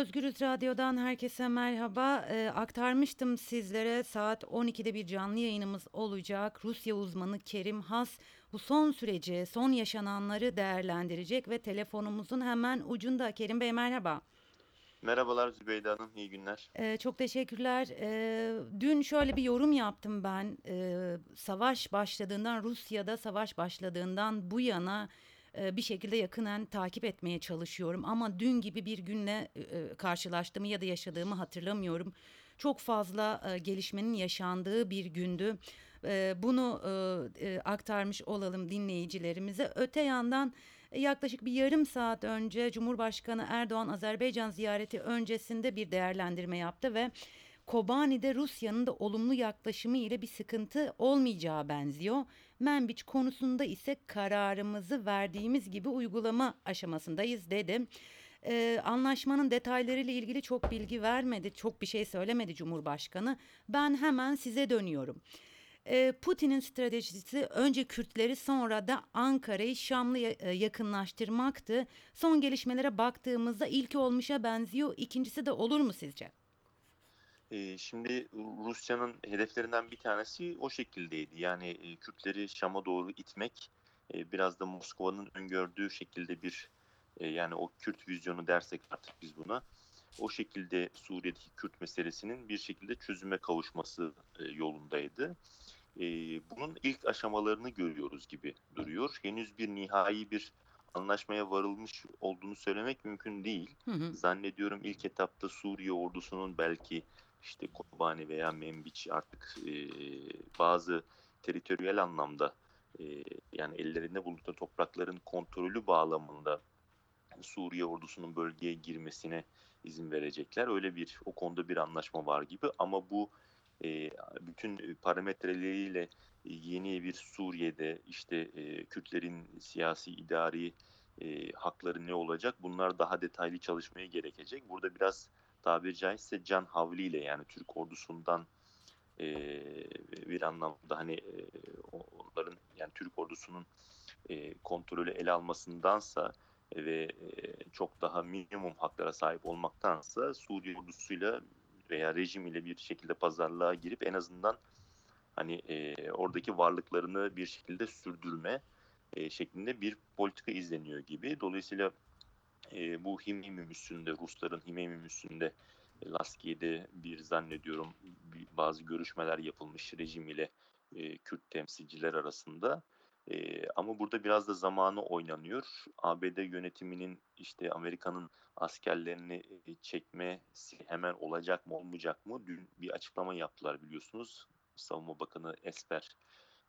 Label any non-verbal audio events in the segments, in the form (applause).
Özgürüz Radyo'dan herkese merhaba. Ee, aktarmıştım sizlere saat 12'de bir canlı yayınımız olacak. Rusya uzmanı Kerim Has bu son süreci, son yaşananları değerlendirecek ve telefonumuzun hemen ucunda. Kerim Bey merhaba. Merhabalar Zübeyde Hanım, iyi günler. Ee, çok teşekkürler. Ee, dün şöyle bir yorum yaptım ben. Ee, savaş başladığından, Rusya'da savaş başladığından bu yana e, bir şekilde yakından takip etmeye çalışıyorum. Ama dün gibi bir günle e, e, karşılaştığımı ya da yaşadığımı hatırlamıyorum. Çok fazla gelişmenin yaşandığı bir gündü. Bunu aktarmış olalım dinleyicilerimize. Öte yandan yaklaşık bir yarım saat önce Cumhurbaşkanı Erdoğan Azerbaycan ziyareti öncesinde bir değerlendirme yaptı ve Kobani'de Rusya'nın da olumlu yaklaşımı ile bir sıkıntı olmayacağı benziyor. Menbiç konusunda ise kararımızı verdiğimiz gibi uygulama aşamasındayız dedi. Ee, anlaşmanın detaylarıyla ilgili çok bilgi vermedi, çok bir şey söylemedi Cumhurbaşkanı. Ben hemen size dönüyorum. Ee, Putin'in stratejisi önce Kürtleri sonra da Ankara'yı Şam'la e, yakınlaştırmaktı. Son gelişmelere baktığımızda ilki olmuşa benziyor, ikincisi de olur mu sizce? Şimdi Rusya'nın hedeflerinden bir tanesi o şekildeydi. Yani e, Kürtleri Şam'a doğru itmek, e, biraz da Moskova'nın öngördüğü şekilde bir e, yani o Kürt vizyonu dersek artık biz buna o şekilde Suriye'deki Kürt meselesinin bir şekilde çözüme kavuşması yolundaydı. Bunun ilk aşamalarını görüyoruz gibi duruyor. Henüz bir nihai bir anlaşmaya varılmış olduğunu söylemek mümkün değil. Hı hı. Zannediyorum ilk etapta Suriye ordusunun belki işte Kobani veya Membiç artık e, bazı teritoriyel anlamda e, yani ellerinde bulundukları toprakların kontrolü bağlamında Suriye ordusunun bölgeye girmesine izin verecekler. Öyle bir o konuda bir anlaşma var gibi ama bu e, bütün parametreleriyle yeni bir Suriye'de işte e, Kürtlerin siyasi idari e, hakları ne olacak bunlar daha detaylı çalışmaya gerekecek. Burada biraz tabiri caizse can havliyle yani Türk ordusundan e, bir anlamda hani e, onların yani Türk ordusunun e, kontrolü ele almasındansa ve e, çok daha minimum haklara sahip olmaktansa Suriye ordusuyla veya rejim ile bir şekilde pazarlığa girip en azından hani e, oradaki varlıklarını bir şekilde sürdürme e, şeklinde bir politika izleniyor gibi. Dolayısıyla e, bu Himeyim üssünde, Rusların Himeyim üssünde e, Laskiye'de bir zannediyorum bir, bazı görüşmeler yapılmış rejim ile e, Kürt temsilciler arasında. E, ama burada biraz da zamanı oynanıyor. ABD yönetiminin işte Amerika'nın askerlerini çekmesi hemen olacak mı olmayacak mı? Dün bir açıklama yaptılar biliyorsunuz. Savunma Bakanı Esper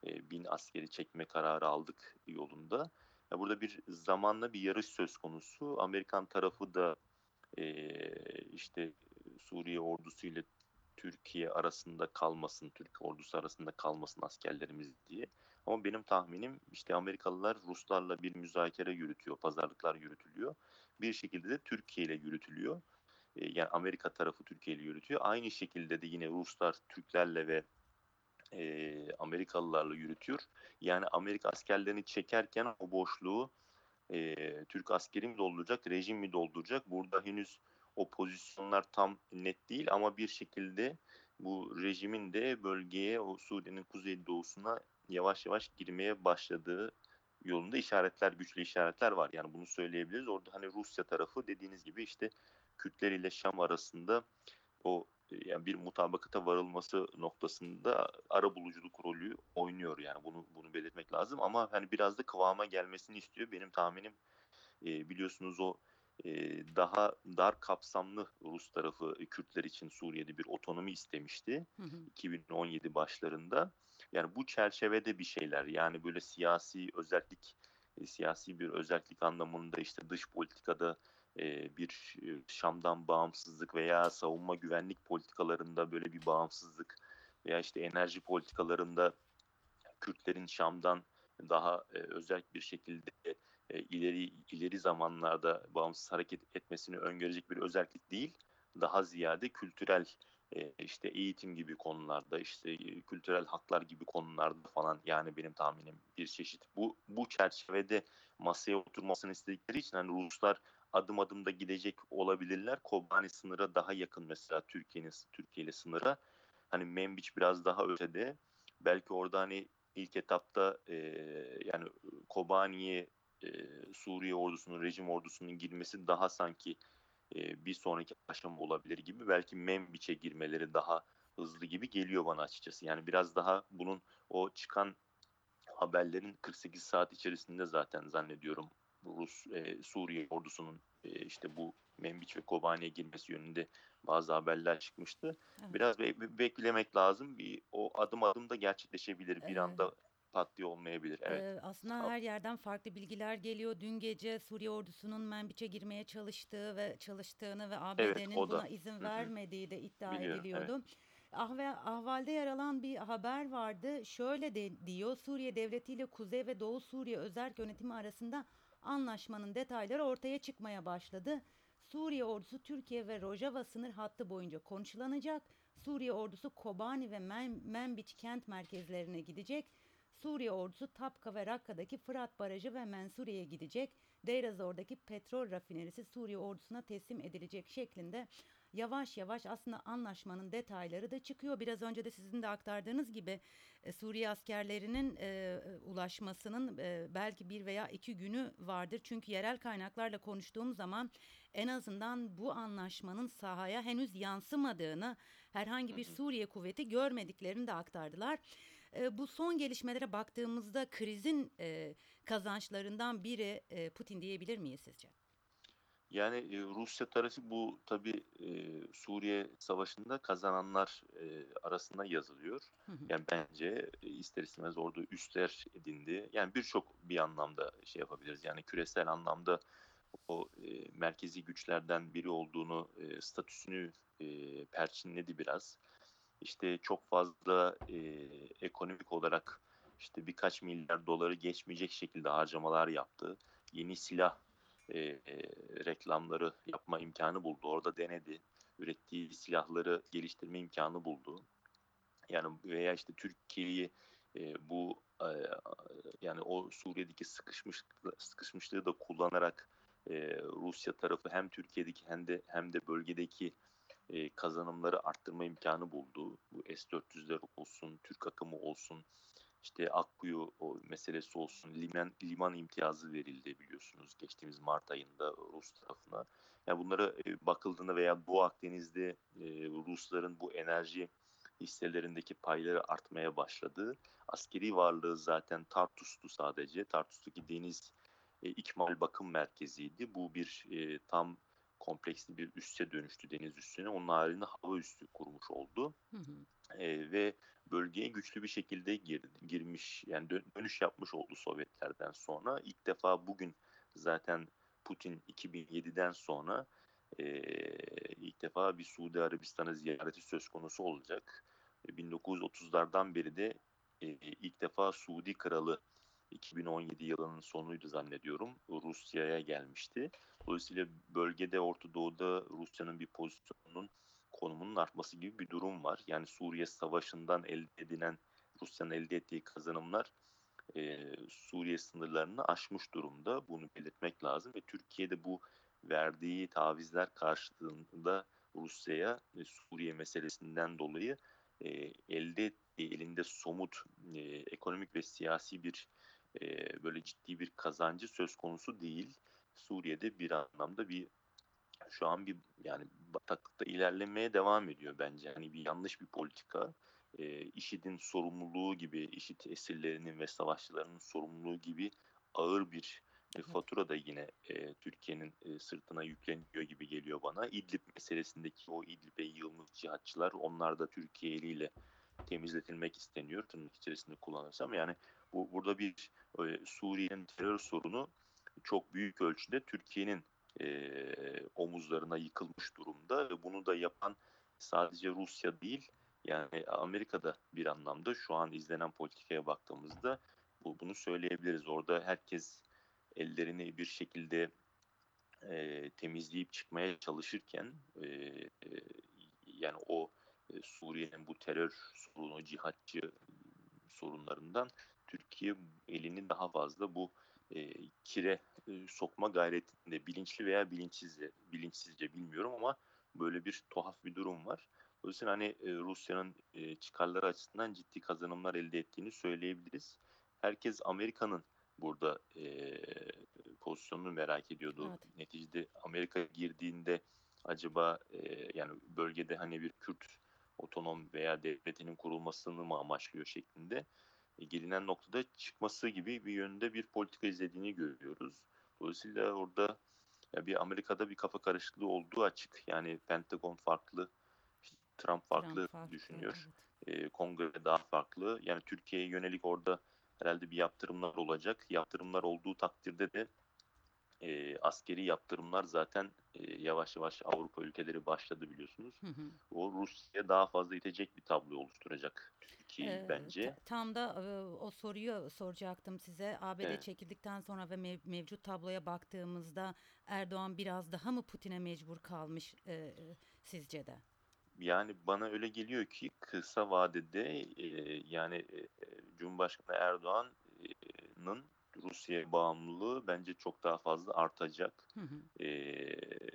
e, bin askeri çekme kararı aldık yolunda. Burada bir zamanla bir yarış söz konusu. Amerikan tarafı da e, işte Suriye ordusu ile Türkiye arasında kalmasın, Türk ordusu arasında kalmasın askerlerimiz diye. Ama benim tahminim işte Amerikalılar Ruslarla bir müzakere yürütüyor, pazarlıklar yürütülüyor. Bir şekilde de Türkiye ile yürütülüyor. Yani Amerika tarafı Türkiye ile yürütüyor. Aynı şekilde de yine Ruslar Türklerle ve e, Amerikalılarla yürütüyor. Yani Amerika askerlerini çekerken o boşluğu e, Türk askeri mi dolduracak, rejim mi dolduracak? Burada henüz o pozisyonlar tam net değil ama bir şekilde bu rejimin de bölgeye, o Suriye'nin kuzeydoğusuna yavaş yavaş girmeye başladığı yolunda işaretler, güçlü işaretler var. Yani bunu söyleyebiliriz. Orada hani Rusya tarafı dediğiniz gibi işte Kürtler ile Şam arasında o yani bir mutabakata varılması noktasında ara buluculuk rolü oynuyor yani. Bunu bunu belirtmek lazım ama hani biraz da kıvama gelmesini istiyor. Benim tahminim e, biliyorsunuz o e, daha dar kapsamlı Rus tarafı e, Kürtler için Suriye'de bir otonomi istemişti hı hı. 2017 başlarında. Yani bu çerçevede bir şeyler yani böyle siyasi özellik e, siyasi bir özellik anlamında işte dış politikada bir Şam'dan bağımsızlık veya savunma güvenlik politikalarında böyle bir bağımsızlık veya işte enerji politikalarında Kürtlerin Şam'dan daha özel bir şekilde ileri ileri zamanlarda bağımsız hareket etmesini öngörecek bir özellik değil. Daha ziyade kültürel işte eğitim gibi konularda işte kültürel haklar gibi konularda falan yani benim tahminim bir çeşit bu bu çerçevede masaya oturmasını istedikleri için hani Ruslar adım adım da gidecek olabilirler. Kobani sınıra daha yakın mesela Türkiye'nin Türkiye ile sınıra. Hani Membiç biraz daha ötede. Belki orada hani ilk etapta e, yani Kobani'ye e, Suriye ordusunun, rejim ordusunun girmesi daha sanki e, bir sonraki aşama olabilir gibi. Belki Membiç'e girmeleri daha hızlı gibi geliyor bana açıkçası. Yani biraz daha bunun o çıkan haberlerin 48 saat içerisinde zaten zannediyorum Rus e, Suriye ordusunun e, işte bu Membiç ve Kobani'ye girmesi yönünde bazı haberler çıkmıştı. Evet. Biraz be- beklemek lazım. Bir o adım adım da gerçekleşebilir. Bir Evet. anda pat diye olmayabilir. Evet. Ee, aslında her yerden farklı bilgiler geliyor. Dün gece Suriye ordusunun Menbiç'e girmeye çalıştığı ve çalıştığını ve ABD'nin da. buna izin vermediği de iddia Biliyorum, ediliyordu. Ve ahvalde yer alan bir haber vardı. Şöyle de diyor. Suriye devleti ile Kuzey ve Doğu Suriye özerk yönetimi arasında anlaşmanın detayları ortaya çıkmaya başladı. Suriye ordusu Türkiye ve Rojava sınır hattı boyunca konuşlanacak. Suriye ordusu Kobani ve Men Menbiç kent merkezlerine gidecek. Suriye ordusu Tapka ve Rakka'daki Fırat Barajı ve Mensuriye'ye gidecek. Deir ez-Zor'daki petrol rafinerisi Suriye ordusuna teslim edilecek şeklinde yavaş yavaş aslında anlaşmanın detayları da çıkıyor. Biraz önce de sizin de aktardığınız gibi e, Suriye askerlerinin e, ulaşmasının e, belki bir veya iki günü vardır. Çünkü yerel kaynaklarla konuştuğum zaman en azından bu anlaşmanın sahaya henüz yansımadığını, herhangi bir Suriye kuvveti görmediklerini de aktardılar. E, bu son gelişmelere baktığımızda krizin e, kazançlarından biri e, Putin diyebilir miyiz sizce? Yani e, Rusya tarafı bu tabii e, Suriye Savaşı'nda kazananlar e, arasında yazılıyor. Hı hı. Yani bence e, ister istemez orada üstler edindi. Yani birçok bir anlamda şey yapabiliriz. Yani küresel anlamda o e, merkezi güçlerden biri olduğunu, e, statüsünü e, perçinledi biraz. İşte çok fazla e, ekonomik olarak işte birkaç milyar doları geçmeyecek şekilde harcamalar yaptı. Yeni silah e, reklamları yapma imkanı buldu. Orada denedi. Ürettiği silahları geliştirme imkanı buldu. Yani veya işte Türkiye'yi e, bu e, yani o Suriye'deki sıkışmış sıkışmışlığı da kullanarak e, Rusya tarafı hem Türkiye'deki hem de hem de bölgedeki e, kazanımları arttırma imkanı buldu. Bu S-400'ler olsun, Türk akımı olsun, işte Akkuyu o meselesi olsun, liman, liman imtiyazı verildi biliyorsunuz geçtiğimiz Mart ayında Rus tarafına. Yani bunlara e, bakıldığında veya Doğu Akdeniz'de e, Rusların bu enerji hisselerindeki payları artmaya başladı. Askeri varlığı zaten Tartus'tu sadece. Tartus'taki deniz e, ikmal bakım merkeziydi. Bu bir tam kompleksli bir üsse dönüştü deniz üssüne. Onun haricinde hava üssü kurmuş oldu. Hı hı. E, ve bölgeye güçlü bir şekilde gir, girmiş yani dön, dönüş yapmış oldu Sovyetlerden sonra. İlk defa bugün zaten Putin 2007'den sonra e, ilk defa bir Suudi Arabistan'a ziyareti söz konusu olacak. E, 1930'lardan beri de e, ilk defa Suudi Kralı 2017 yılının sonuydu zannediyorum. Rusya'ya gelmişti. Dolayısıyla bölgede Orta Doğu'da Rusya'nın bir pozisyonunun konumunun artması gibi bir durum var. Yani Suriye Savaşı'ndan elde edilen Rusya'nın elde ettiği kazanımlar e, Suriye sınırlarını aşmış durumda. Bunu belirtmek lazım ve Türkiye'de bu verdiği tavizler karşılığında Rusya'ya e, Suriye meselesinden dolayı e, elde ettiği elinde somut e, ekonomik ve siyasi bir e, böyle ciddi bir kazancı söz konusu değil. Suriye'de bir anlamda bir şu an bir yani bataklıkta ilerlemeye devam ediyor bence. Hani bir yanlış bir politika. E, IŞİD'in sorumluluğu gibi, IŞİD esirlerinin ve savaşçılarının sorumluluğu gibi ağır bir e, fatura da yine e, Türkiye'nin e, sırtına yükleniyor gibi geliyor bana. İdlib meselesindeki o İdlib'e yığılmış cihatçılar onlar da Türkiye eliyle temizletilmek isteniyor tırnak içerisinde kullanırsam. Yani bu burada bir e, Suriye'nin terör sorunu çok büyük ölçüde Türkiye'nin e, omuzlarına yıkılmış durumda ve bunu da yapan sadece Rusya değil yani Amerika'da bir anlamda şu an izlenen politikaya baktığımızda bu, bunu söyleyebiliriz. Orada herkes ellerini bir şekilde e, temizleyip çıkmaya çalışırken e, e, yani o e, Suriye'nin bu terör sorunu, cihatçı sorunlarından Türkiye elini daha fazla bu e, kire e, sokma gayretinde bilinçli veya bilinçsizce, bilinçsizce bilmiyorum ama böyle bir tuhaf bir durum var. Dolayısıyla hani e, Rusya'nın e, çıkarları açısından ciddi kazanımlar elde ettiğini söyleyebiliriz. Herkes Amerika'nın burada e, pozisyonunu merak ediyordu. Evet. Neticede Amerika girdiğinde acaba e, yani bölgede hani bir Kürt otonom veya devletinin kurulmasını mı amaçlıyor şeklinde gelinen noktada çıkması gibi bir yönde bir politika izlediğini görüyoruz. Dolayısıyla orada ya bir Amerika'da bir kafa karışıklığı olduğu açık. Yani Pentagon farklı, işte Trump farklı Trump farklı, düşünüyor. evet. E, Kongre daha farklı. Yani Türkiye'ye yönelik orada herhalde bir yaptırımlar olacak. Yaptırımlar olduğu takdirde de e, askeri yaptırımlar zaten e, yavaş yavaş Avrupa ülkeleri başladı biliyorsunuz. Hı hı. O Rusya'ya daha fazla itecek bir tablo oluşturacak Türkiye Ee, bence. ta- tam da e, o soruyu soracaktım size. ABD Evet. çekildikten sonra ve mev- mevcut tabloya baktığımızda Erdoğan biraz daha mı Putin'e mecbur kalmış e, sizce de? Yani bana öyle geliyor ki kısa vadede e, yani e, Cumhurbaşkanı Erdoğan'ın Rusya'ya bağımlılığı bence çok daha fazla artacak. Hı hı. E,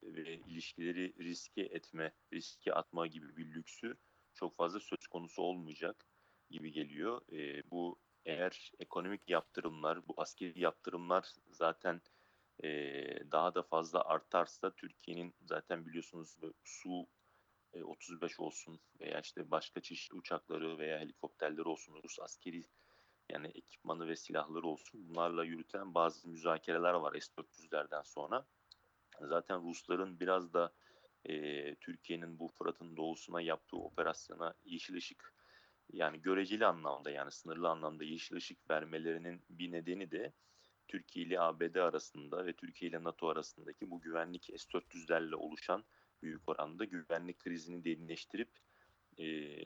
ve ilişkileri riske etme, riske atma gibi bir lüksü çok fazla söz konusu olmayacak gibi geliyor. E, bu eğer ekonomik yaptırımlar, bu askeri yaptırımlar zaten e, daha da fazla artarsa Türkiye'nin zaten biliyorsunuz su e, 35 olsun veya işte başka çeşitli uçakları veya helikopterleri olsun Rus askeri yani ekipmanı ve silahları olsun bunlarla yürütülen bazı müzakereler var S-400'lerden sonra. Zaten Rusların biraz da e, Türkiye'nin bu Fırat'ın doğusuna yaptığı operasyona yeşil ışık yani göreceli anlamda yani sınırlı anlamda yeşil ışık vermelerinin bir nedeni de Türkiye ile ABD arasında ve Türkiye ile NATO arasındaki bu güvenlik S-400'lerle oluşan büyük oranda güvenlik krizini derinleştirip e,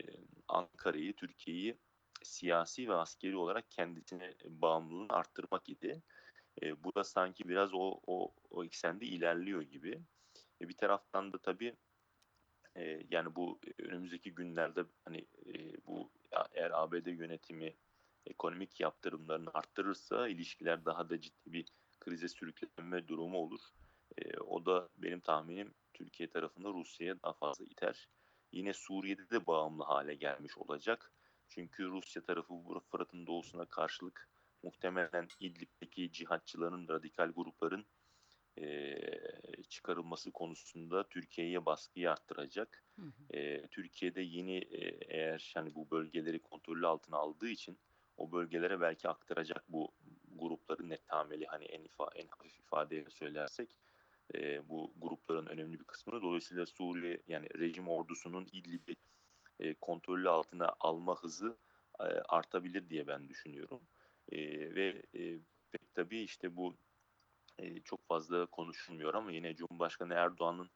Ankara'yı, Türkiye'yi siyasi ve askeri olarak kendisine bağımlılığını arttırmak idi. E, bu da sanki biraz o, o, o eksende ilerliyor gibi. E, bir taraftan da tabii e, yani bu önümüzdeki günlerde hani e, bu eğer ABD yönetimi ekonomik yaptırımlarını arttırırsa ilişkiler daha da ciddi bir krize sürüklenme durumu olur. E, o da benim tahminim Türkiye tarafında Rusya'ya daha fazla iter. Yine Suriye'de de bağımlı hale gelmiş olacak. Çünkü Rusya tarafı bu Fırat'ın doğusuna karşılık muhtemelen İdlib'deki cihatçıların, radikal grupların e, çıkarılması konusunda Türkiye'ye baskıyı arttıracak. Hı hı. E, Türkiye'de yeni e, eğer hani bu bölgeleri kontrolü altına aldığı için o bölgelere belki aktaracak bu grupların net tameli hani en, ifa, en hafif ifadeyle söylersek e, bu grupların önemli bir kısmını dolayısıyla Suriye yani rejim ordusunun İdlib'i e, kontrolü altına alma hızı artabilir diye ben düşünüyorum. Ve e, tabii işte bu çok fazla konuşulmuyor ama yine Cumhurbaşkanı Erdoğan'ın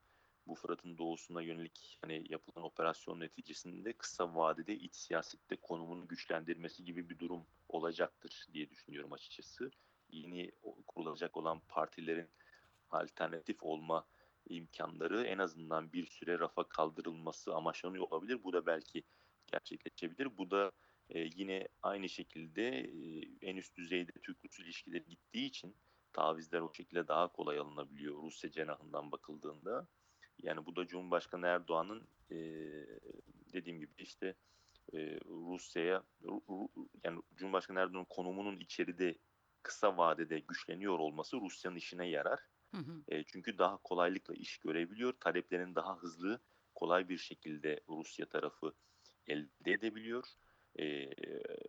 bu Fırat'ın doğusuna yönelik hani yapılan operasyon neticesinde kısa vadede iç siyasette konumunu güçlendirmesi gibi bir durum olacaktır diye düşünüyorum açıkçası. Yeni kurulacak olan partilerin alternatif olma imkanları en azından bir süre rafa kaldırılması amaçlanıyor olabilir. Bu da belki gerçekleşebilir. Bu da e, yine aynı şekilde e, en üst düzeyde Türk-Rus ilişkileri gittiği için tavizler o şekilde daha kolay alınabiliyor Rusya cenahından bakıldığında. Yani bu da Cumhurbaşkanı Erdoğan'ın e, dediğim gibi işte e, Rusya'ya yani Cumhurbaşkanı Erdoğan'ın konumunun içeride kısa vadede güçleniyor olması Rusya'nın işine yarar. E, çünkü daha kolaylıkla iş görebiliyor. Taleplerin daha hızlı, kolay bir şekilde Rusya tarafı elde edebiliyor. E,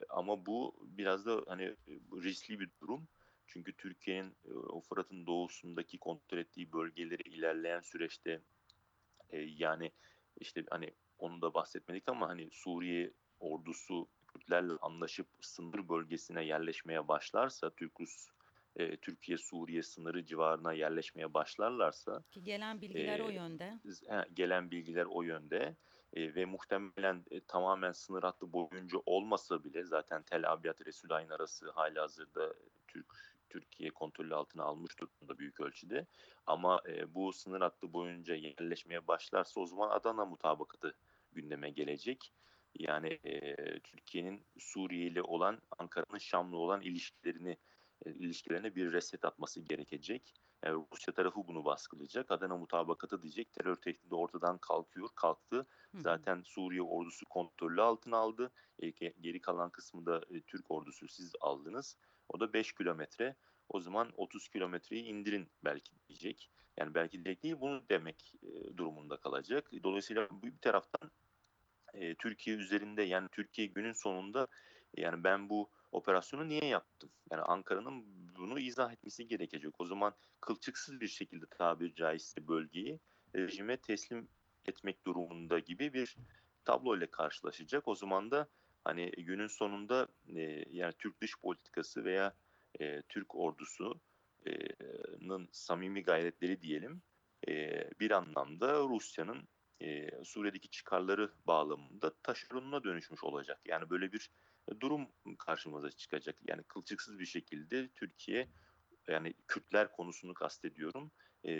ama bu biraz da hani riskli bir durum. Çünkü Türkiye'nin o Fırat'ın doğusundaki kontrol ettiği bölgeleri ilerleyen süreçte e, yani işte hani onu da bahsetmedik ama hani Suriye ordusu Kürtlerle anlaşıp sınır bölgesine yerleşmeye başlarsa Türk-Rus e, Türkiye-Suriye sınırı civarına yerleşmeye başlarlarsa Ki gelen bilgiler o e, yönde. he, gelen bilgiler o yönde e, ve muhtemelen e, tamamen sınır hattı boyunca olmasa bile zaten Tel Abyad Resulayn arası hala hazırda Türk Türkiye kontrolü altına almış durumda büyük ölçüde. Ama e, bu sınır hattı boyunca yerleşmeye başlarsa o zaman Adana mutabakatı gündeme gelecek. Yani e, Türkiye'nin Suriye ile olan, Ankara'nın Şam'la olan ilişkilerini ilişkilerine bir reset atması gerekecek. Yani Rusya tarafı bunu baskılayacak. Adana Mutabakatı diyecek. Terör tehdidi ortadan kalkıyor, kalktı. Hı hı. Zaten Suriye ordusu kontrolü altına aldı. E, ge- geri kalan kısmı da e, Türk ordusu siz aldınız. O da 5 kilometre. O zaman 30 kilometreyi indirin belki diyecek. Yani belki de değil bunu demek e, durumunda kalacak. Dolayısıyla bu bir taraftan e, Türkiye üzerinde yani Türkiye günün sonunda yani ben bu operasyonu niye yaptım? Yani Ankara'nın bunu izah etmesi gerekecek. O zaman kılçıksız bir şekilde tabiri caizse bölgeyi rejime teslim etmek durumunda gibi bir tablo ile karşılaşacak. O zaman da hani günün sonunda e, yani Türk dış politikası veya e, Türk ordusunun samimi gayretleri diyelim e, bir anlamda Rusya'nın e, Suriye'deki çıkarları bağlamında taşeronuna dönüşmüş olacak. Yani böyle bir durum karşımıza çıkacak. Yani kılçıksız bir şekilde Türkiye yani Kürtler konusunu kastediyorum e,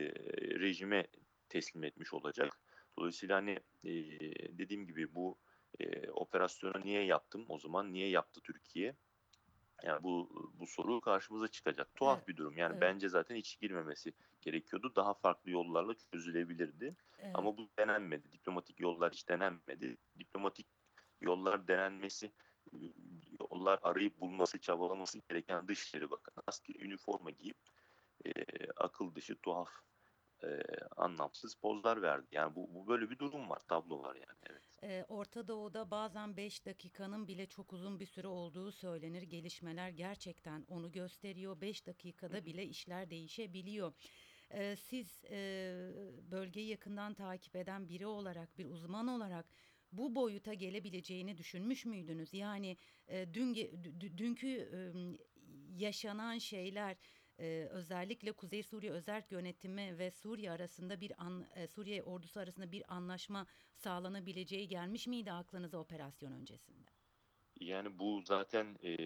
rejime teslim etmiş olacak. Dolayısıyla hani e, dediğim gibi bu e, operasyonu niye yaptım? O zaman niye yaptı Türkiye? Yani bu bu soru karşımıza çıkacak. Tuhaf Evet, bir durum. Yani evet. bence zaten hiç girmemesi gerekiyordu. Daha farklı yollarla çözülebilirdi. Evet. Ama bu denenmedi. Diplomatik yollar hiç denenmedi. Diplomatik yollar denenmesi, yollar arayıp bulması, çabalaması gereken Dışişleri Bakanı askeri üniforma giyip e, akıl dışı, tuhaf, e, anlamsız pozlar verdi. Yani bu, bu böyle bir durum var, tablo var yani. Evet. Ee, Orta Doğu'da bazen 5 dakikanın bile çok uzun bir süre olduğu söylenir. Gelişmeler gerçekten onu gösteriyor. 5 dakikada bile işler değişebiliyor. Ee, siz e, bölgeyi yakından takip eden biri olarak, bir uzman olarak bu boyuta gelebileceğini düşünmüş müydünüz? Yani e, dün dünkü e, yaşanan şeyler e, özellikle Kuzey Suriye Özerk Yönetimi ve Suriye arasında bir an, e, Suriye ordusu arasında bir anlaşma sağlanabileceği gelmiş miydi aklınıza operasyon öncesinde? Yani bu zaten e,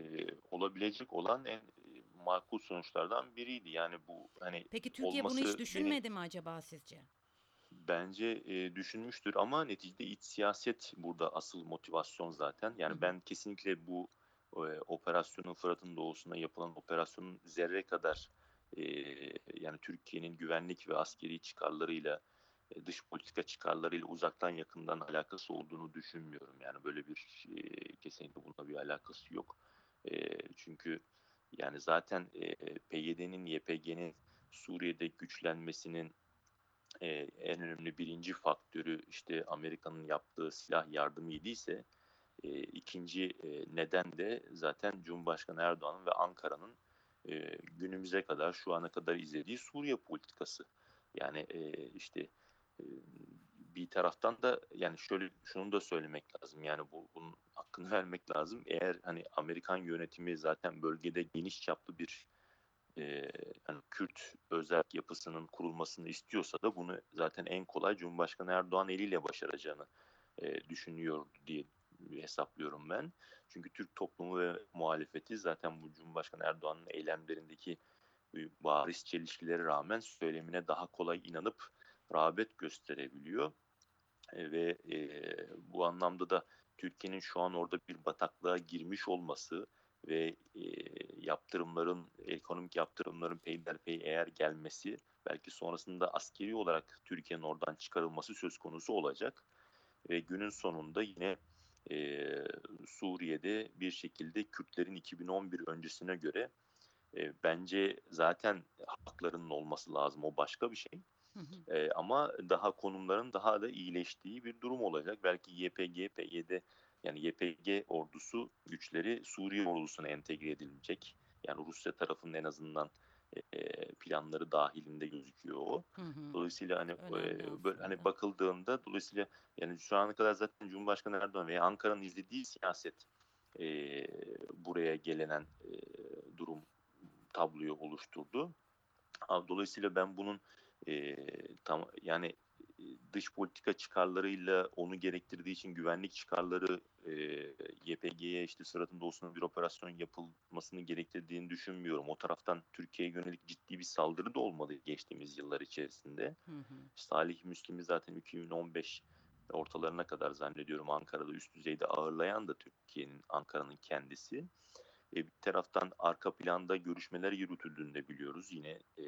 olabilecek olan en e, makul sonuçlardan biriydi. Yani bu hani Peki Türkiye bunu hiç beni düşünmedi mi acaba sizce? bence e, düşünmüştür ama neticede iç siyaset burada asıl motivasyon zaten. Yani hı. ben kesinlikle bu e, operasyonun Fırat'ın doğusuna yapılan operasyonun zerre kadar e, yani Türkiye'nin güvenlik ve askeri çıkarlarıyla e, dış politika çıkarlarıyla uzaktan yakından alakası olduğunu düşünmüyorum. Yani böyle bir e, kesinlikle bununla bir alakası yok. E, çünkü yani zaten e, PYD'nin, YPG'nin Suriye'de güçlenmesinin e, en önemli birinci faktörü işte Amerika'nın yaptığı silah yardımı idiyse e, ikinci e, neden de zaten Cumhurbaşkanı Erdoğan'ın ve Ankara'nın e, günümüze kadar şu ana kadar izlediği Suriye politikası. Yani e, işte e, bir taraftan da yani şöyle şunu da söylemek lazım. Yani bu bunun hakkını (laughs) vermek lazım. Eğer hani Amerikan yönetimi zaten bölgede geniş çaplı bir e, hani Kürt özel yapısının kurulmasını istiyorsa da bunu zaten en kolay Cumhurbaşkanı Erdoğan eliyle başaracağını e, düşünüyor diye hesaplıyorum ben. Çünkü Türk toplumu ve muhalefeti zaten bu Cumhurbaşkanı Erdoğan'ın eylemlerindeki bariz çelişkilere rağmen söylemine daha kolay inanıp rağbet gösterebiliyor. E, ve e, bu anlamda da Türkiye'nin şu an orada bir bataklığa girmiş olması ve e, yaptırımların, ekonomik yaptırımların peyderpey eğer gelmesi belki sonrasında askeri olarak Türkiye'nin oradan çıkarılması söz konusu olacak. Ve günün sonunda yine e, Suriye'de bir şekilde Kürtlerin 2011 öncesine göre e, bence zaten haklarının olması lazım. O başka bir şey. Hı hı. E, ama daha konumların daha da iyileştiği bir durum olacak. Belki YPG, PYD yani YPG ordusu güçleri Suriye ordusuna entegre edilecek. Yani Rusya tarafının en azından e, planları dahilinde gözüküyor o. Hı hı. Dolayısıyla hani Önemli e, böyle hani bakıldığında dolayısıyla yani şu ana kadar zaten Cumhurbaşkanı Erdoğan veya Ankara'nın izlediği siyaset e, buraya gelenen e, durum tabloyu oluşturdu. Dolayısıyla ben bunun e, tam yani dış politika çıkarlarıyla onu gerektirdiği için güvenlik çıkarları e, YPG'ye işte Sırat'ın doğusuna bir operasyon yapılmasını gerektirdiğini düşünmüyorum. O taraftan Türkiye'ye yönelik ciddi bir saldırı da olmadı geçtiğimiz yıllar içerisinde. Hı hı. Salih Müslim'i zaten 2015 ortalarına kadar zannediyorum Ankara'da üst düzeyde ağırlayan da Türkiye'nin Ankara'nın kendisi. E, bir taraftan arka planda görüşmeler yürütüldüğünü de biliyoruz yine e,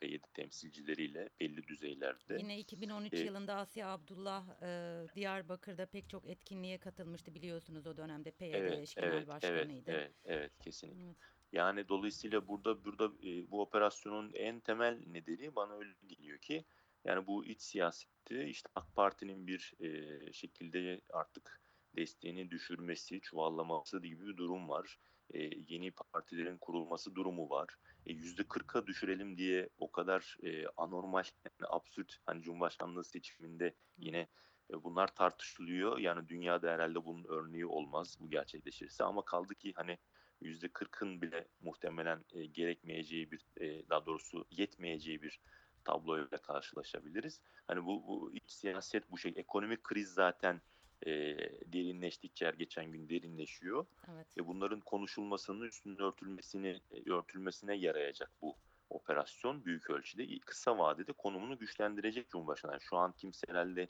PYD temsilcileriyle belli düzeylerde. Yine 2013 E, yılında Asya Abdullah e, Diyarbakır'da pek çok etkinliğe katılmıştı biliyorsunuz o dönemde PYD Evet, eş genel evet, evet, başkanıydı. evet, evet, kesinlikle. Evet. Yani dolayısıyla burada burada e, bu operasyonun en temel nedeni bana öyle geliyor ki yani bu iç siyasette işte AK Parti'nin bir e, şekilde artık desteğini düşürmesi, çuvallaması gibi bir durum var. E, yeni partilerin kurulması durumu var. E, yüzde 40'a düşürelim diye o kadar e, anormal, (laughs) yani absürt hani Cumhurbaşkanlığı seçiminde yine e, bunlar tartışılıyor. Yani dünyada herhalde bunun örneği olmaz bu gerçekleşirse ama kaldı ki hani %40'ın bile muhtemelen e, gerekmeyeceği bir e, daha doğrusu yetmeyeceği bir tabloyla karşılaşabiliriz. Hani bu, bu iç siyaset bu şey ekonomik kriz zaten e, derinleştikçe her geçen gün derinleşiyor. Evet. E, bunların konuşulmasının üstünün örtülmesini örtülmesine yarayacak bu operasyon büyük ölçüde kısa vadede konumunu güçlendirecek Cumhurbaşkanı. Yani şu an kimse herhalde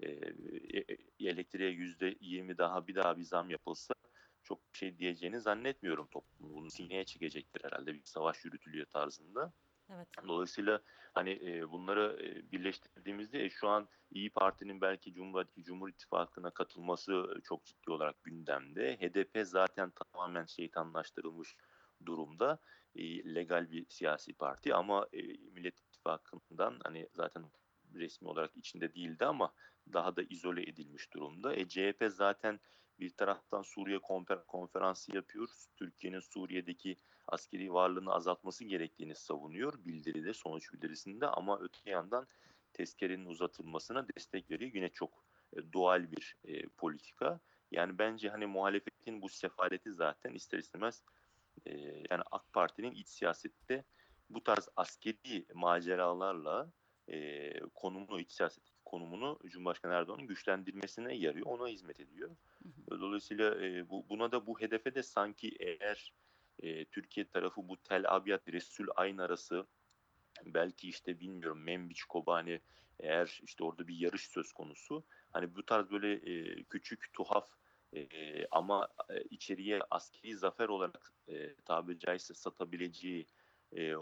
e, e, elektriğe yüzde yirmi daha bir daha bir zam yapılsa çok şey diyeceğini zannetmiyorum toplum. Bunu sineye çekecektir herhalde bir savaş yürütülüyor tarzında. Evet. Dolayısıyla hani e, bunları e, birleştirdiğimizde e, şu an İyi Parti'nin belki Cumhur, Cumhur İttifakı'na katılması çok ciddi olarak gündemde. HDP zaten tamamen şeytanlaştırılmış durumda. E, legal bir siyasi parti ama e, Millet İttifakı'ndan hani zaten resmi olarak içinde değildi ama daha da izole edilmiş durumda. E, CHP zaten bir taraftan Suriye konfer konferansı yapıyor. Türkiye'nin Suriye'deki askeri varlığını azaltması gerektiğini savunuyor bildiride, sonuç bildirisinde ama öte yandan tezkerenin uzatılmasına destek veriyor. Yine çok e, doğal bir e, politika. Yani bence hani muhalefetin bu sefaleti zaten ister istemez e, yani AK Parti'nin iç siyasette bu tarz askeri maceralarla e, konumunu, iç siyaset konumunu Cumhurbaşkanı Erdoğan'ın güçlendirmesine yarıyor. Ona hizmet ediyor. Dolayısıyla e, bu, buna da bu hedefe de sanki eğer e, Türkiye tarafı bu Tel Abyad Resul Ayn arası belki işte bilmiyorum Membiç Kobani eğer işte orada bir yarış söz konusu hani bu tarz böyle e, küçük tuhaf e, ama e, içeriye askeri zafer olarak e, tabiri caizse satabileceği e,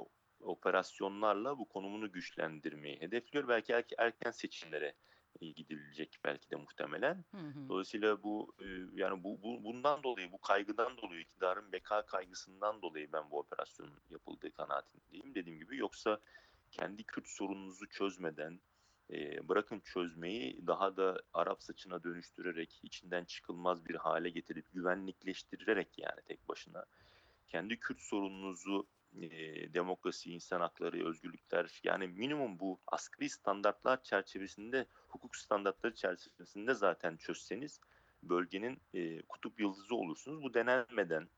operasyonlarla bu konumunu güçlendirmeyi hedefliyor. Belki erken, seçimlere e, gidilecek belki de muhtemelen. Hı hı. Dolayısıyla bu e, yani bu, bu bundan dolayı bu kaygıdan dolayı iktidarın beka kaygısından dolayı ben bu operasyonun yapıldığı kanaatindeyim. Dediğim gibi yoksa kendi Kürt sorununuzu çözmeden e, bırakın çözmeyi daha da Arap saçına dönüştürerek içinden çıkılmaz bir hale getirip güvenlikleştirerek yani tek başına kendi Kürt sorununuzu demokrasi, insan hakları, özgürlükler yani minimum bu asgari standartlar çerçevesinde, hukuk standartları çerçevesinde zaten çözseniz bölgenin kutup yıldızı olursunuz. Bu denenmeden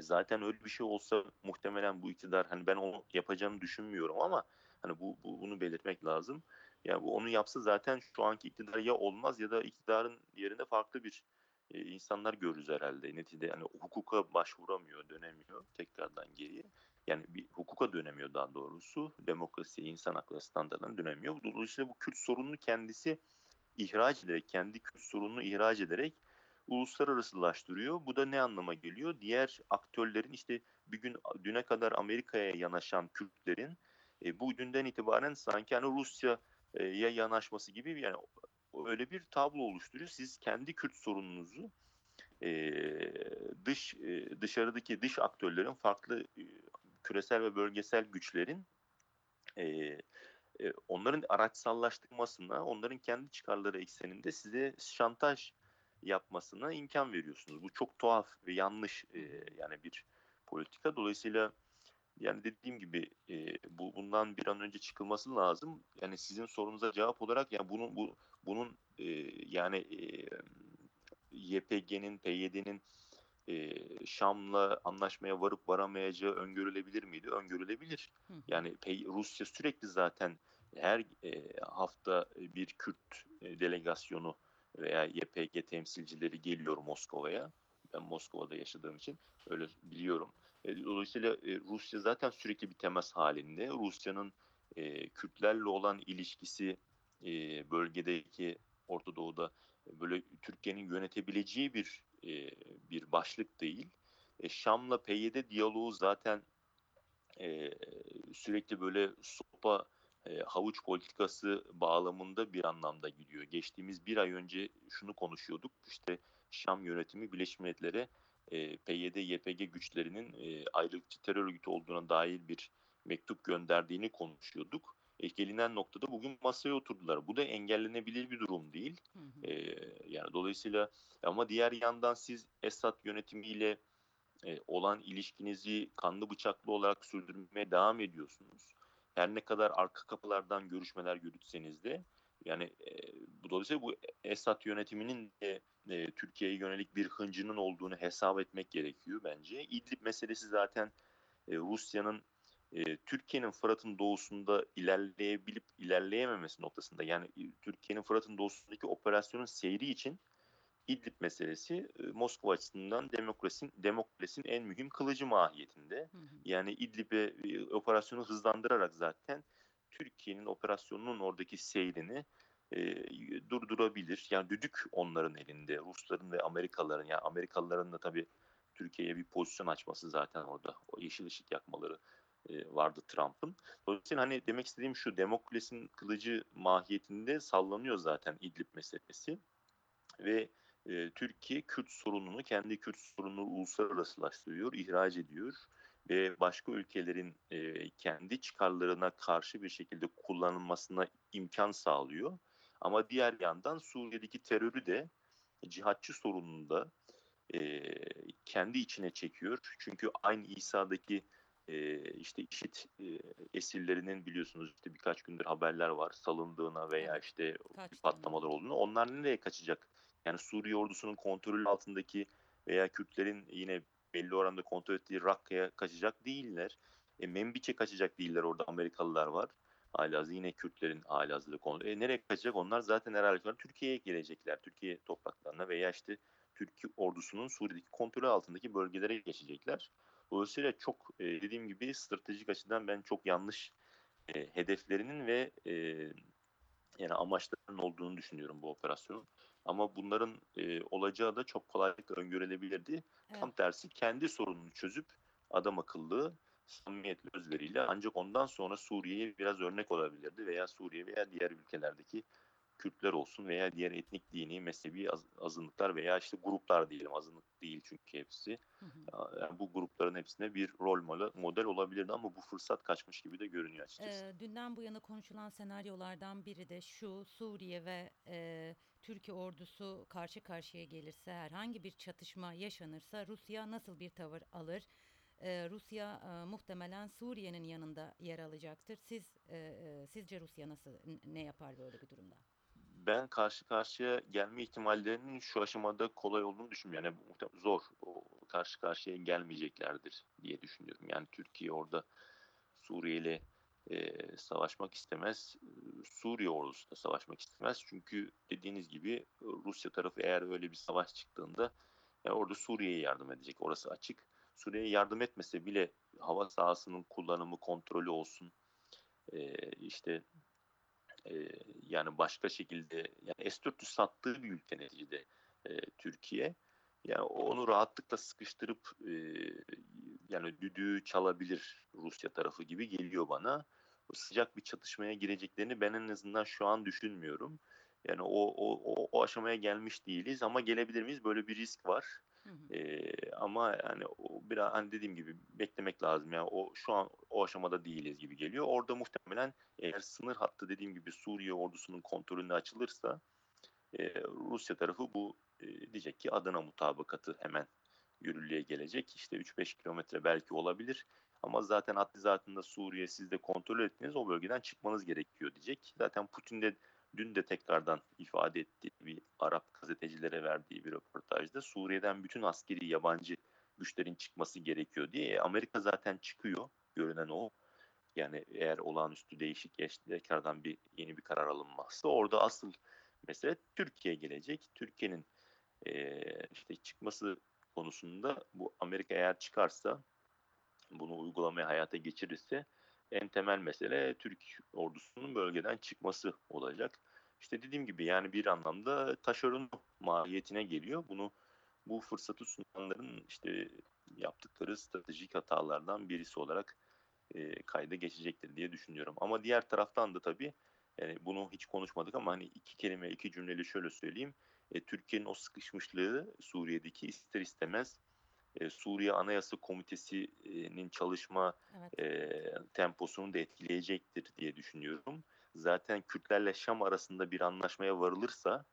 zaten öyle bir şey olsa muhtemelen bu iktidar hani ben onu yapacağını düşünmüyorum ama hani bu, bu bunu belirtmek lazım. Yani bu onu yapsa zaten şu anki iktidar ya olmaz ya da iktidarın yerine farklı bir e, insanlar görürüz herhalde. Neticede hani hukuka başvuramıyor, dönemiyor tekrardan geriye. Yani bir hukuka dönemiyor daha doğrusu. Demokrasiye, insan hakları standartlarına dönemiyor. Dolayısıyla bu Kürt sorununu kendisi ihraç ederek, kendi Kürt sorununu ihraç ederek uluslararasılaştırıyor. Bu da ne anlama geliyor? Diğer aktörlerin işte bir gün düne kadar Amerika'ya yanaşan Kürtlerin e, bu günden itibaren sanki hani Rusya'ya yanaşması gibi yani öyle bir tablo oluşturuyor. Siz kendi Kürt sorununuzu e, dış e, dışarıdaki dış aktörlerin farklı e, küresel ve bölgesel güçlerin e, e, onların araçsallaştırmasına, onların kendi çıkarları ekseninde size şantaj yapmasına imkan veriyorsunuz. Bu çok tuhaf ve yanlış e, yani bir politika. Dolayısıyla yani dediğim gibi e, bu bundan bir an önce çıkılması lazım. Yani sizin sorunuza cevap olarak yani bunun bu bunun e, yani e, YPG'nin, PYD'nin e, Şam'la anlaşmaya varıp varamayacağı öngörülebilir miydi? Öngörülebilir. Hı. Yani Rusya sürekli zaten her e, hafta bir Kürt e, delegasyonu veya YPG temsilcileri geliyor Moskova'ya. Ben Moskova'da yaşadığım için öyle biliyorum. E, dolayısıyla e, Rusya zaten sürekli bir temas halinde. Rusya'nın e, Kürtlerle olan ilişkisi e, bölgedeki Orta Doğu'da böyle Türkiye'nin yönetebileceği bir e, bir başlık değil. E, Şam'la PYD diyaloğu zaten e, sürekli böyle sopa e, havuç politikası bağlamında bir anlamda gidiyor. Geçtiğimiz bir ay önce şunu konuşuyorduk. İşte Şam yönetimi Birleşmiş Milletler'e e, PYD, YPG güçlerinin e, ayrılıkçı terör örgütü olduğuna dair bir mektup gönderdiğini konuşuyorduk. E, gelinen noktada bugün masaya oturdular. Bu da engellenebilir bir durum değil. Hı hı. E, yani dolayısıyla ama diğer yandan siz Esad yönetimiyle e, olan ilişkinizi kanlı bıçaklı olarak sürdürmeye devam ediyorsunuz. Her ne kadar arka kapılardan görüşmeler yürütseniz de yani e, bu dolayısıyla bu Esad yönetiminin de e, Türkiye'ye yönelik bir hıncının olduğunu hesap etmek gerekiyor bence. İdlib meselesi zaten e, Rusya'nın e, Türkiye'nin Fırat'ın doğusunda ilerleyebilip ilerleyememesi noktasında yani e, Türkiye'nin Fırat'ın doğusundaki operasyonun seyri için İdlib meselesi e, Moskova açısından demokrasinin demokrasinin en mühim kılıcı mahiyetinde. Hı hı. Yani İdlib'e e, operasyonu hızlandırarak zaten Türkiye'nin operasyonunun oradaki seyrini e, durdurabilir. Yani düdük onların elinde. Rusların ve Amerikalıların yani Amerikalıların da tabii Türkiye'ye bir pozisyon açması zaten orada. O yeşil ışık yakmaları e, vardı Trump'ın. Dolayısıyla hani demek istediğim şu demokrasinin kılıcı mahiyetinde sallanıyor zaten İdlib meselesi. Ve e, Türkiye Kürt sorununu kendi Kürt sorununu uluslararasılaştırıyor, ihraç ediyor ve başka ülkelerin e, kendi çıkarlarına karşı bir şekilde kullanılmasına imkan sağlıyor. Ama diğer yandan Suriye'deki terörü de cihatçı sorununu da e, kendi içine çekiyor. Çünkü aynı İsa'daki e, işte işit e, esirlerinin biliyorsunuz işte birkaç gündür haberler var salındığına veya işte Kaçtığını. patlamalar olduğunu. Onlar nereye kaçacak? Yani Suriye ordusunun kontrolü altındaki veya Kürtlerin yine belli oranda kontrol ettiği Rakka'ya kaçacak değiller. E, Membiç'e kaçacak değiller orada Amerikalılar var. Halihazırda yine Kürtlerin halihazırda kontrol. E, nereye kaçacak? Onlar zaten herhalde Türkiye'ye gelecekler. Türkiye topraklarına veya işte Türkiye ordusunun Suriye'deki kontrolü altındaki bölgelere geçecekler. Dolayısıyla çok e, dediğim gibi stratejik açıdan ben çok yanlış e, hedeflerinin ve e, yani amaçlarının olduğunu düşünüyorum bu operasyonun. Ama bunların e, olacağı da çok kolaylıkla öngörülebilirdi. Evet. Tam tersi kendi sorununu çözüp adam akıllı, samimiyetli özveriyle ancak ondan sonra Suriye'ye biraz örnek olabilirdi veya Suriye veya diğer ülkelerdeki Kürtler olsun veya diğer etnik, dini, mezhebi az- azınlıklar veya işte gruplar diyelim azınlık değil çünkü hepsi. Hı hı. Yani bu grupların hepsine bir rol model, model olabilirdi ama bu fırsat kaçmış gibi de görünüyor açıkçası. Ee, dünden bu yana konuşulan senaryolardan biri de şu Suriye ve e, Türkiye ordusu karşı karşıya gelirse herhangi bir çatışma yaşanırsa Rusya nasıl bir tavır alır? Ee, Rusya e, muhtemelen Suriye'nin yanında yer alacaktır. Siz e, e, sizce Rusya nasıl ne yapar böyle bir durumda? ben karşı karşıya gelme ihtimallerinin şu aşamada kolay olduğunu düşünmüyorum. Yani muhtemelen zor. O karşı karşıya gelmeyeceklerdir diye düşünüyorum. Yani Türkiye orada Suriye ile e, savaşmak istemez. Suriye ordusu da savaşmak istemez. Çünkü dediğiniz gibi Rusya tarafı eğer öyle bir savaş çıktığında e, orada Suriye'ye yardım edecek. Orası açık. Suriye'ye yardım etmese bile hava sahasının kullanımı, kontrolü olsun. E, işte e, yani başka şekilde yani S-400 sattığı bir ülke neticede e, Türkiye. Yani onu rahatlıkla sıkıştırıp e, yani düdüğü çalabilir Rusya tarafı gibi geliyor bana. Sıcak bir çatışmaya gireceklerini ben en azından şu an düşünmüyorum. Yani o, o, o, o aşamaya gelmiş değiliz ama gelebilir miyiz? Böyle bir risk var. Hı. Ee, ama yani o biraz hani dediğim gibi beklemek lazım. Yani o şu an o aşamada değiliz gibi geliyor. Orada muhtemelen eğer sınır hattı dediğim gibi Suriye ordusunun kontrolüne açılırsa e, Rusya tarafı bu e, diyecek ki Adana mutabakatı hemen yürürlüğe gelecek. İşte 3-5 kilometre belki olabilir. Ama zaten haddi zatında Suriye siz de kontrol ettiniz o bölgeden çıkmanız gerekiyor diyecek. Zaten Putin de dün de tekrardan ifade ettiği bir Arap gazetecilere verdiği bir röportajda Suriye'den bütün askeri yabancı güçlerin çıkması gerekiyor diye. E, Amerika zaten çıkıyor görünen o. Yani eğer olağanüstü değişik tekrardan bir yeni bir karar alınmazsa orada asıl mesele Türkiye gelecek. Türkiye'nin e, işte çıkması konusunda bu Amerika eğer çıkarsa bunu uygulamaya hayata geçirirse en temel mesele Türk ordusunun bölgeden çıkması olacak. İşte dediğim gibi yani bir anlamda taşeron mahiyetine geliyor. Bunu bu fırsatı sunanların işte yaptıkları stratejik hatalardan birisi olarak e, kayda geçecektir diye düşünüyorum. Ama diğer taraftan da tabii yani bunu hiç konuşmadık ama hani iki kelime, iki cümleyle şöyle söyleyeyim. E, Türkiye'nin o sıkışmışlığı Suriye'deki ister istemez e, Suriye Anayasa Komitesi'nin çalışma Evet. e, temposunu da etkileyecektir diye düşünüyorum. Zaten Kürtlerle Şam arasında bir anlaşmaya varılırsa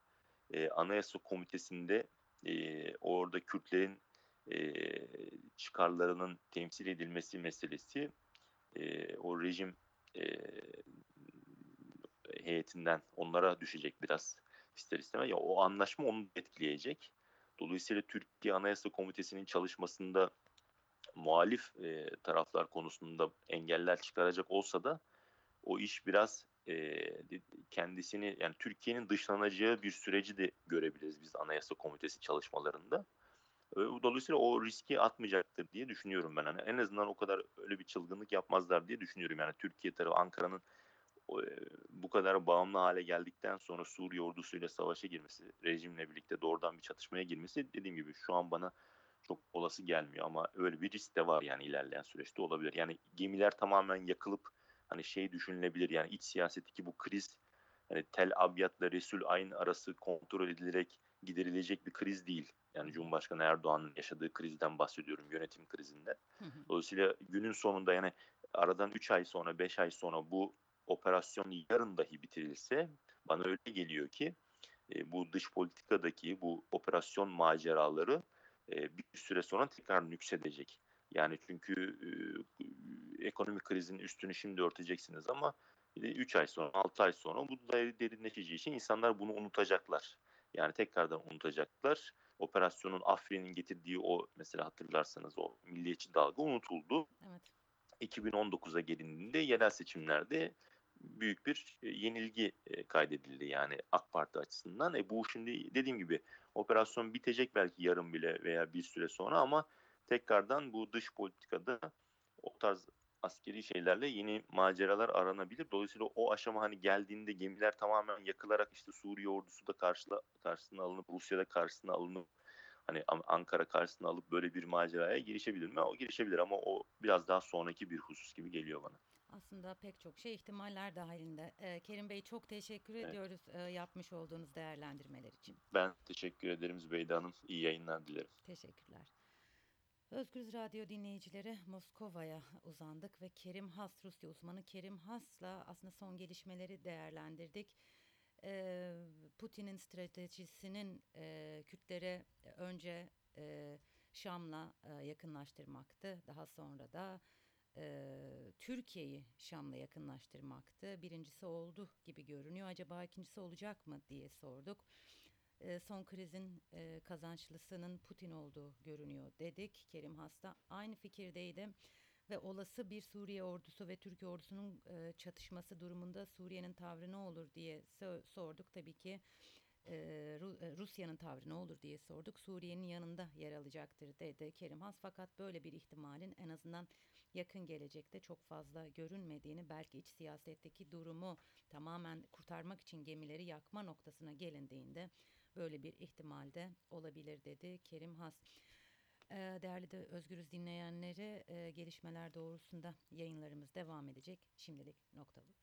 e, Anayasa Komitesi'nde e, orada Kürtlerin e, çıkarlarının temsil edilmesi meselesi e, o rejim e, heyetinden onlara düşecek biraz ister istemez. Ya o anlaşma onu etkileyecek. Dolayısıyla Türkiye Anayasa Komitesi'nin çalışmasında muhalif e, taraflar konusunda engeller çıkaracak olsa da o iş biraz e, kendisini yani Türkiye'nin dışlanacağı bir süreci de görebiliriz biz Anayasa Komitesi çalışmalarında. Dolayısıyla o riski atmayacaktır diye düşünüyorum ben. Yani en azından o kadar öyle bir çılgınlık yapmazlar diye düşünüyorum. Yani Türkiye tarafı Ankara'nın bu kadar bağımlı hale geldikten sonra Suriye ordusuyla savaşa girmesi, rejimle birlikte doğrudan bir çatışmaya girmesi dediğim gibi şu an bana çok olası gelmiyor ama öyle bir risk de var yani ilerleyen süreçte olabilir. Yani gemiler tamamen yakılıp hani şey düşünülebilir yani iç siyasetteki bu kriz hani Tel Abyad'la Resul Ayn arası kontrol edilerek giderilecek bir kriz değil. Yani Cumhurbaşkanı Erdoğan'ın yaşadığı krizden bahsediyorum, yönetim krizinden. Dolayısıyla günün sonunda yani aradan 3 ay sonra, 5 ay sonra bu operasyon yarın dahi bitirilse bana öyle geliyor ki e, bu dış politikadaki bu operasyon maceraları e, bir süre sonra tekrar nüksedecek. Yani çünkü e, ekonomik krizin üstünü şimdi örteceksiniz ama 3 ay sonra, 6 ay sonra bu derinleşeceği için insanlar bunu unutacaklar. Yani tekrardan unutacaklar. Operasyonun Afrin'in getirdiği o mesela hatırlarsanız o milliyetçi dalga unutuldu. Evet. 2019'a gelindiğinde yerel seçimlerde büyük bir e, yenilgi e, kaydedildi yani AK Parti açısından. E bu şimdi dediğim gibi operasyon bitecek belki yarın bile veya bir süre sonra ama tekrardan bu dış politikada o tarz askeri şeylerle yeni maceralar aranabilir. Dolayısıyla o aşama hani geldiğinde gemiler tamamen yakılarak işte Suriye ordusu da karşıla, karşısına alınıp Rusya'da karşısına alınıp hani Ankara karşısına alıp böyle bir maceraya girişebilir mi? O girişebilir ama o biraz daha sonraki bir husus gibi geliyor bana. Aslında pek çok şey ihtimaller dahilinde. Ee, Kerim Bey çok teşekkür Evet. ediyoruz e, yapmış olduğunuz değerlendirmeler için. Ben teşekkür ederim Zübeyde Hanım. İyi yayınlar dilerim. Teşekkürler. Özgür Radyo dinleyicileri Moskova'ya uzandık ve Kerim Has, Rusya uzmanı Kerim Has'la aslında son gelişmeleri değerlendirdik. Ee, Putin'in stratejisinin e, Kürtlere önce e, Şam'la e, yakınlaştırmaktı. Daha sonra da e, Türkiye'yi Şam'la yakınlaştırmaktı. Birincisi oldu gibi görünüyor. Acaba ikincisi olacak mı diye sorduk. E, son krizin e, kazançlısının Putin olduğu görünüyor dedik. Kerim Hasta aynı fikirdeydi ve olası bir Suriye ordusu ve Türkiye ordusunun e, çatışması durumunda Suriye'nin tavrı ne olur diye so- sorduk. Tabii ki Ru- Rusya'nın tavrı ne olur diye sorduk. Suriye'nin yanında yer alacaktır dedi Kerim Has. Fakat böyle bir ihtimalin en azından yakın gelecekte çok fazla görünmediğini belki iç siyasetteki durumu tamamen kurtarmak için gemileri yakma noktasına gelindiğinde böyle bir ihtimalde olabilir dedi Kerim Has. Ee, Değerli de Özgürüz dinleyenleri e, gelişmeler doğrusunda yayınlarımız devam edecek. Şimdilik noktalı.